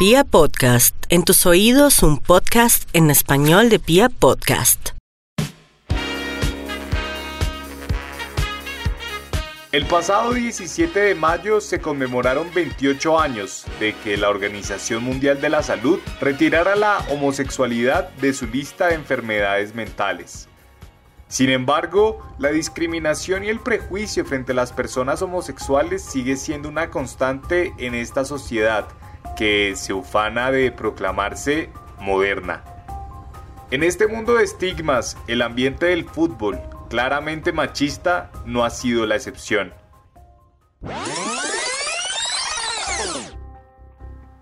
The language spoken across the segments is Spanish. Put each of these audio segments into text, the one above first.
Pia Podcast, en tus oídos un podcast en español de Pia Podcast. El pasado 17 de mayo se conmemoraron 28 años de que la Organización Mundial de la Salud retirara la homosexualidad de su lista de enfermedades mentales. Sin embargo, la discriminación y el prejuicio frente a las personas homosexuales sigue siendo una constante en esta sociedad que se ufana de proclamarse moderna. En este mundo de estigmas, el ambiente del fútbol, claramente machista, no ha sido la excepción.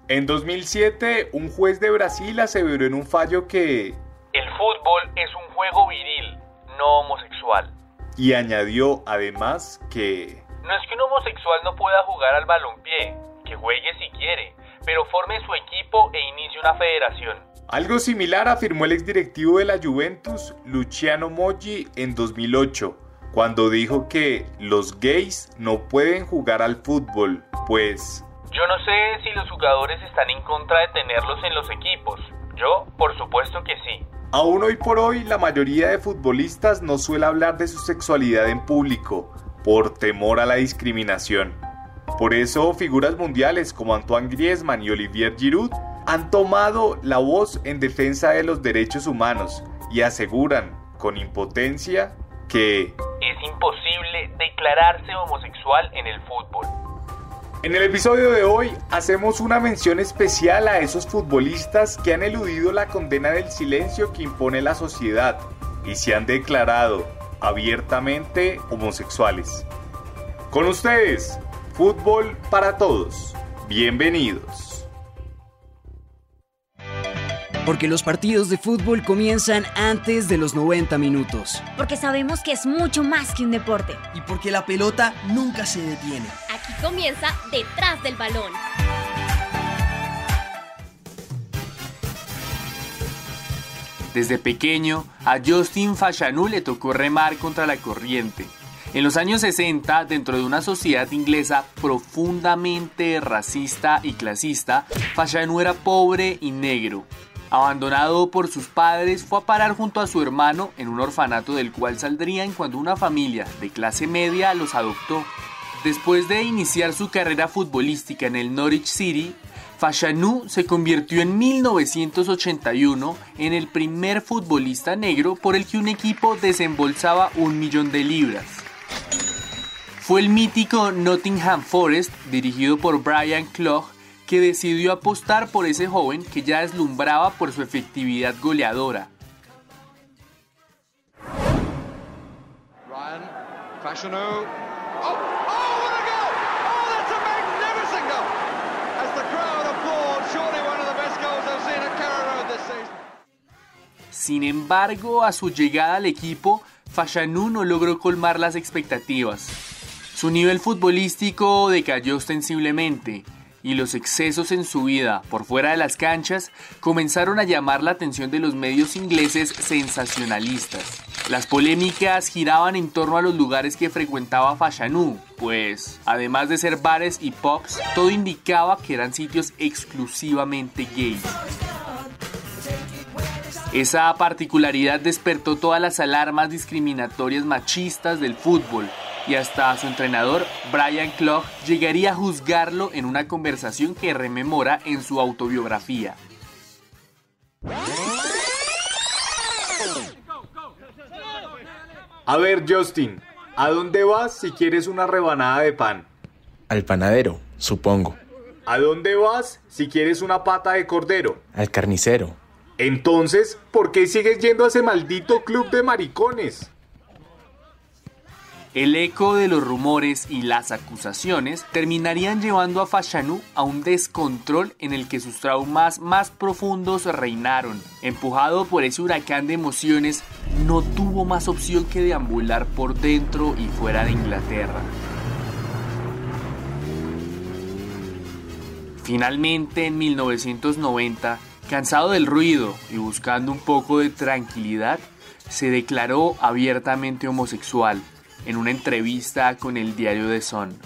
En 2007, un juez de Brasil aseveró en un fallo que el fútbol es un juego viril, no homosexual. Y añadió además que no es que un homosexual no pueda jugar al balompié, que juegue si quiere, pero forme su equipo e inicie una federación. Algo similar afirmó el exdirectivo de la Juventus, Luciano Moggi, en 2008, cuando dijo que los gays no pueden jugar al fútbol, pues... Yo no sé si los jugadores están en contra de tenerlos en los equipos. Yo, por supuesto que sí. Aún hoy por hoy, la mayoría de futbolistas no suele hablar de su sexualidad en público, por temor a la discriminación. Por eso, figuras mundiales como Antoine Griezmann y Olivier Giroud han tomado la voz en defensa de los derechos humanos y aseguran, con impotencia, que es imposible declararse homosexual en el fútbol. En el episodio de hoy hacemos una mención especial a esos futbolistas que han eludido la condena del silencio que impone la sociedad y se han declarado abiertamente homosexuales. Con ustedes, Fútbol para Todos. Bienvenidos. Porque los partidos de fútbol comienzan antes de los 90 minutos. Porque sabemos que es mucho más que un deporte. Y porque la pelota nunca se detiene. Aquí comienza detrás del balón. Desde pequeño, a Justin Fashanu le tocó remar contra la corriente en los años 60, dentro de una sociedad inglesa profundamente racista y clasista, Fashanu era pobre y negro. Abandonado por sus padres, fue a parar junto a su hermano en un orfanato del cual saldrían cuando una familia de clase media los adoptó. Después de iniciar su carrera futbolística en el Norwich City, Fashanu se convirtió en 1981 en el primer futbolista negro por el que un equipo desembolsaba un millón de libras. Fue el mítico Nottingham Forest, dirigido por Brian Clough, que decidió apostar por ese joven que ya deslumbraba por su efectividad goleadora. Sin embargo, a su llegada al equipo, Fashanu no logró colmar las expectativas. Su nivel futbolístico decayó ostensiblemente y los excesos en su vida por fuera de las canchas comenzaron a llamar la atención de los medios ingleses sensacionalistas. Las polémicas giraban en torno a los lugares que frecuentaba Fashanu, pues además de ser bares y pubs, todo indicaba que eran sitios exclusivamente gays. Esa particularidad despertó todas las alarmas discriminatorias machistas del fútbol y hasta su entrenador Brian Clough llegaría a juzgarlo en una conversación que rememora en su autobiografía. A ver, Justin, ¿a dónde vas si quieres una rebanada de pan? Al panadero, supongo. ¿A dónde vas si quieres una pata de cordero? Al carnicero. Entonces, ¿por qué sigues yendo a ese maldito club de maricones? El eco de los rumores y las acusaciones terminarían llevando a Fashanu a un descontrol en el que sus traumas más profundos reinaron. Empujado por ese huracán de emociones, no tuvo más opción que deambular por dentro y fuera de Inglaterra. Finalmente, en 1990, cansado del ruido y buscando un poco de tranquilidad, se declaró abiertamente homosexual en una entrevista con el diario The Sun.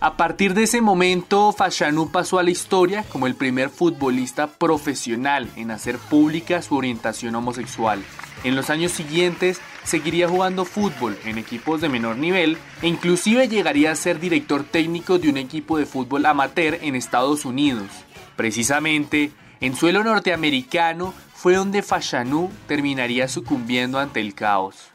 A partir de ese momento, Fashanu pasó a la historia como el primer futbolista profesional en hacer pública su orientación homosexual. En los años siguientes seguiría jugando fútbol en equipos de menor nivel e inclusive llegaría a ser director técnico de un equipo de fútbol amateur en Estados Unidos. Precisamente, en suelo norteamericano fue donde Fashanu terminaría sucumbiendo ante el caos.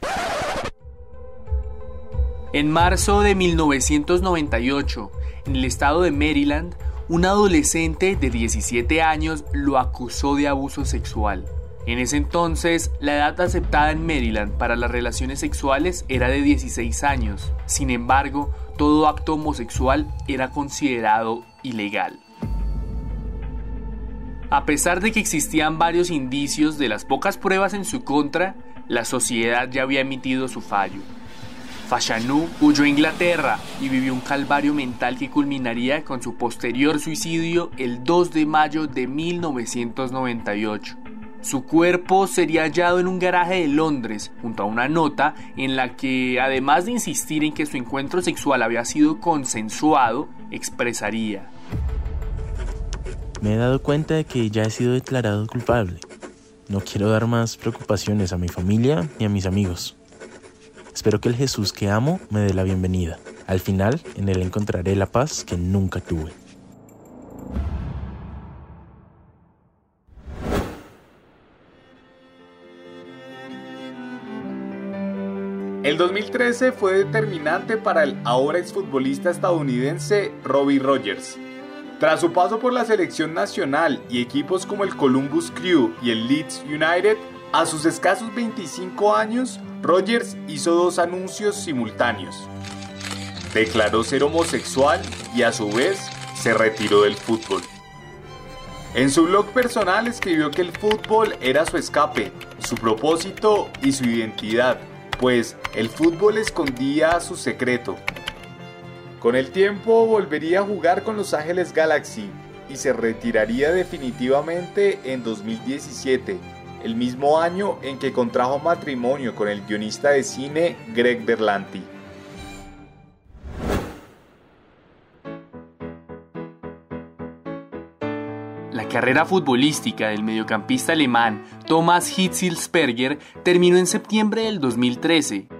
En marzo de 1998, en el estado de Maryland, un adolescente de 17 años lo acusó de abuso sexual. En ese entonces, la edad aceptada en Maryland para las relaciones sexuales era de 16 años. Sin embargo, todo acto homosexual era considerado ilegal. A pesar de que existían varios indicios de las pocas pruebas en su contra, la sociedad ya había emitido su fallo. Fashanu huyó a Inglaterra y vivió un calvario mental que culminaría con su posterior suicidio el 2 de mayo de 1998. Su cuerpo sería hallado en un garaje de Londres, junto a una nota en la que, además de insistir en que su encuentro sexual había sido consensuado, expresaría. Me he dado cuenta de que ya he sido declarado culpable. No quiero dar más preocupaciones a mi familia ni a mis amigos. Espero que el Jesús que amo me dé la bienvenida. Al final, en él encontraré la paz que nunca tuve. El 2013 fue determinante para el ahora exfutbolista estadounidense Robbie Rogers. Tras su paso por la selección nacional y equipos como el Columbus Crew y el Leeds United, a sus escasos 25 años, Rogers hizo dos anuncios simultáneos. Declaró ser homosexual y a su vez se retiró del fútbol. En su blog personal escribió que el fútbol era su escape, su propósito y su identidad, pues el fútbol escondía su secreto. Con el tiempo volvería a jugar con Los Ángeles Galaxy y se retiraría definitivamente en 2017, el mismo año en que contrajo matrimonio con el guionista de cine Greg Berlanti. La carrera futbolística del mediocampista alemán Thomas Hitzelsperger terminó en septiembre del 2013.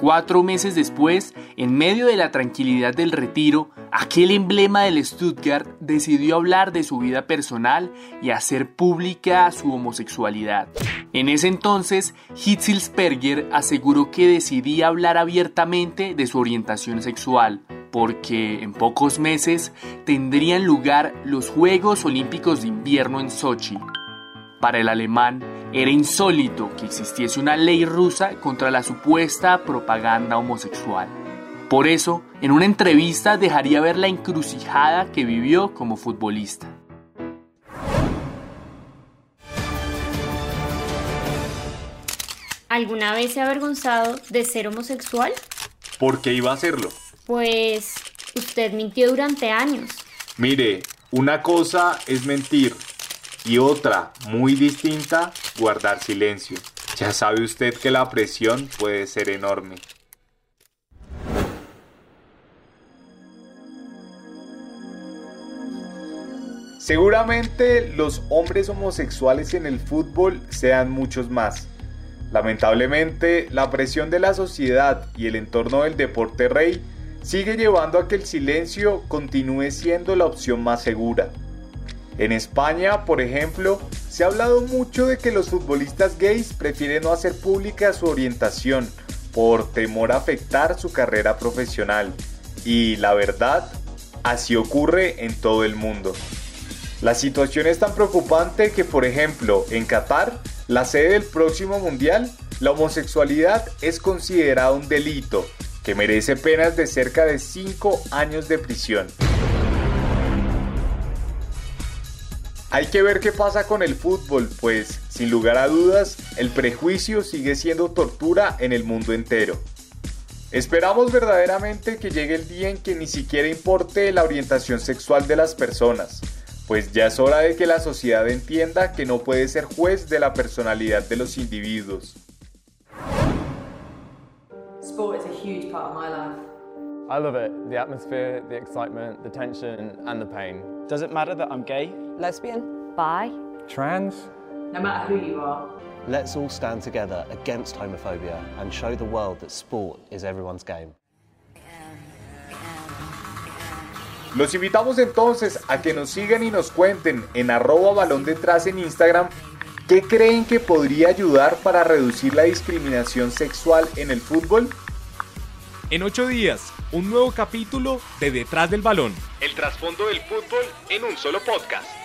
Cuatro meses después, en medio de la tranquilidad del retiro, aquel emblema del Stuttgart decidió hablar de su vida personal y hacer pública su homosexualidad. En ese entonces, Hitzelsperger aseguró que decidía hablar abiertamente de su orientación sexual, porque en pocos meses tendrían lugar los Juegos Olímpicos de Invierno en Sochi. Para el alemán, era insólito que existiese una ley rusa contra la supuesta propaganda homosexual. Por eso, en una entrevista dejaría ver la encrucijada que vivió como futbolista. ¿Alguna vez se ha avergonzado de ser homosexual? ¿Por qué iba a hacerlo? Pues usted mintió durante años. Mire, una cosa es mentir y otra, muy distinta, guardar silencio. Ya sabe usted que la presión puede ser enorme. Seguramente los hombres homosexuales en el fútbol sean muchos más. Lamentablemente, la presión de la sociedad y el entorno del deporte rey sigue llevando a que el silencio continúe siendo la opción más segura. En España, por ejemplo, se ha hablado mucho de que los futbolistas gays prefieren no hacer pública su orientación por temor a afectar su carrera profesional. Y la verdad, así ocurre en todo el mundo. La situación es tan preocupante que, por ejemplo, en Qatar, la sede del próximo mundial, la homosexualidad es considerada un delito que merece penas de cerca de 5 años de prisión. Hay que ver qué pasa con el fútbol, pues sin lugar a dudas, el prejuicio sigue siendo tortura en el mundo entero. Esperamos verdaderamente que llegue el día en que ni siquiera importe la orientación sexual de las personas, pues ya es hora de que la sociedad entienda que no puede ser juez de la personalidad de los individuos. I love it. The atmosphere, the excitement, the tension, and the pain. Does it matter that I'm gay? Lesbian? Bi? Trans? No matter who you are. Let's all stand together against homophobia and show the world that sport is everyone's game. Los invitamos entonces a que nos sigan y nos cuenten en arroba balón detrás en Instagram qué creen que podría ayudar para reducir la discriminación sexual en el fútbol. En ocho días, un nuevo capítulo de Detrás del Balón. El trasfondo del fútbol en un solo podcast.